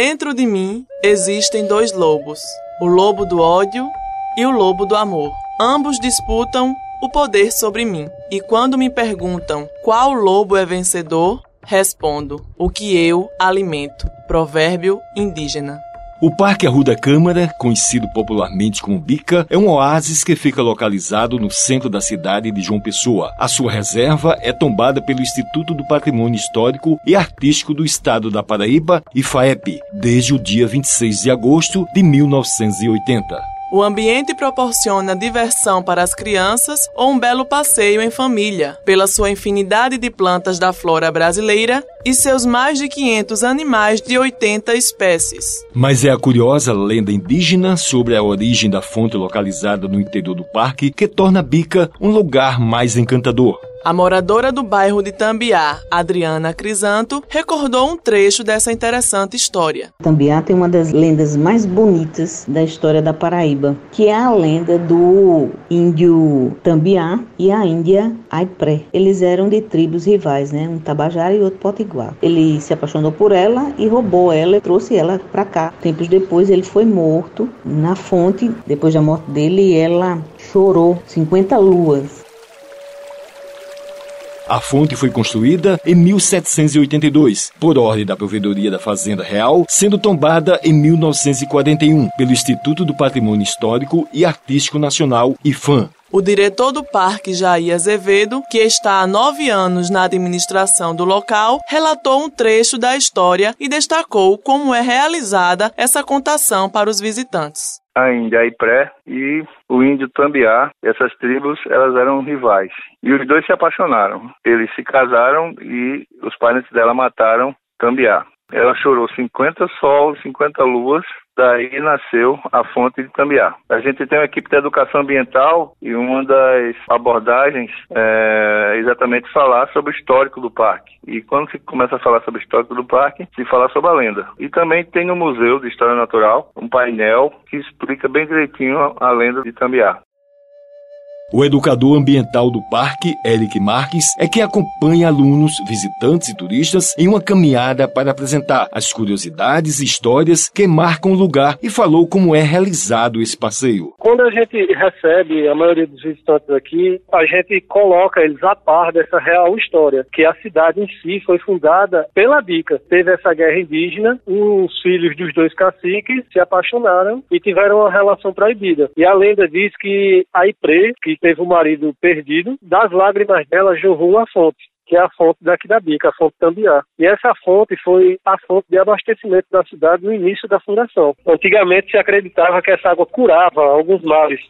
Dentro de mim existem dois lobos: o lobo do ódio e o lobo do amor. Ambos disputam o poder sobre mim. E quando me perguntam qual lobo é vencedor, respondo: o que eu alimento. Provérbio indígena. O Parque Arruda Câmara, conhecido popularmente como Bica, é um oásis que fica localizado no centro da cidade de João Pessoa. A sua reserva é tombada pelo Instituto do Patrimônio Histórico e Artístico do Estado da Paraíba, IFAEP, desde o dia 26 de agosto de 1980. O ambiente proporciona diversão para as crianças ou um belo passeio em família, pela sua infinidade de plantas da flora brasileira e seus mais de 500 animais de 80 espécies. Mas é a curiosa lenda indígena sobre a origem da fonte localizada no interior do parque que torna Bica um lugar mais encantador. A moradora do bairro de Tambiá, Adriana Crisanto, recordou um trecho dessa interessante história. Tambiá tem uma das lendas mais bonitas da história da Paraíba, que é a lenda do índio Tambiá e a índia Aipré. Eles eram de tribos rivais, né? Um Tabajara e outro Potiguar. Ele se apaixonou por ela e roubou ela e trouxe ela para cá. Tempos depois ele foi morto na fonte. Depois da morte dele, ela chorou 50 luas a fonte foi construída em 1782, por ordem da Provedoria da Fazenda Real, sendo tombada em 1941 pelo Instituto do Patrimônio Histórico e Artístico Nacional, IFAM. O diretor do parque, Jair Azevedo, que está há nove anos na administração do local, relatou um trecho da história e destacou como é realizada essa contação para os visitantes a Índia Ipré e o índio Tambiá. Essas tribos elas eram rivais e os dois se apaixonaram. Eles se casaram e os parentes dela mataram Tambiá. Ela chorou 50 sols, 50 luas, daí nasceu a fonte de Tambiá. A gente tem uma equipe de educação ambiental e uma das abordagens é exatamente falar sobre o histórico do parque. E quando se começa a falar sobre o histórico do parque, se fala sobre a lenda. E também tem no Museu de História Natural um painel que explica bem direitinho a lenda de Tambiá. O educador ambiental do parque, Eric Marques, é quem acompanha alunos, visitantes e turistas em uma caminhada para apresentar as curiosidades e histórias que marcam o lugar e falou como é realizado esse passeio. Quando a gente recebe a maioria dos visitantes aqui, a gente coloca eles a par dessa real história, que a cidade em si foi fundada pela Bica. Teve essa guerra indígena, os filhos dos dois caciques se apaixonaram e tiveram uma relação proibida. E a lenda diz que a Ipre, que teve o marido perdido, das lágrimas dela jorrou uma fonte que é a fonte daqui da Bica, a fonte Tambiá. E essa fonte foi a fonte de abastecimento da cidade no início da fundação. Antigamente se acreditava que essa água curava alguns males.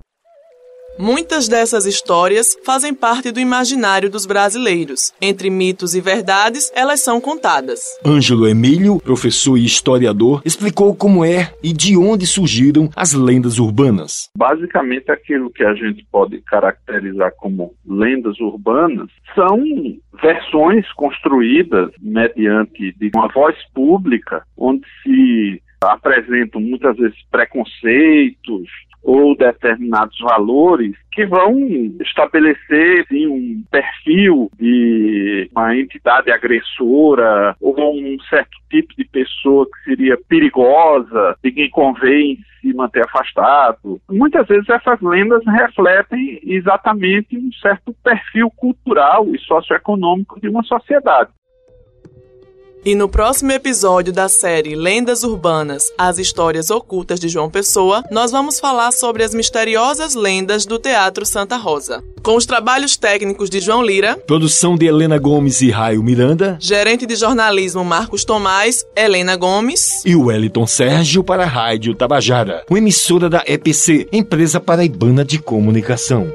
Muitas dessas histórias fazem parte do imaginário dos brasileiros. Entre mitos e verdades, elas são contadas. Ângelo Emílio, professor e historiador, explicou como é e de onde surgiram as lendas urbanas. Basicamente, aquilo que a gente pode caracterizar como lendas urbanas são versões construídas mediante uma voz pública, onde se apresentam muitas vezes preconceitos, ou determinados valores que vão estabelecer assim, um perfil de uma entidade agressora ou um certo tipo de pessoa que seria perigosa, de quem convém se manter afastado. Muitas vezes essas lendas refletem exatamente um certo perfil cultural e socioeconômico de uma sociedade. E no próximo episódio da série Lendas Urbanas, as histórias ocultas de João Pessoa, nós vamos falar sobre as misteriosas lendas do Teatro Santa Rosa. Com os trabalhos técnicos de João Lira, produção de Helena Gomes e Raio Miranda, gerente de jornalismo Marcos Tomás, Helena Gomes e Wellington Sérgio para a Rádio Tabajara, uma emissora da EPC, Empresa Paraibana de Comunicação.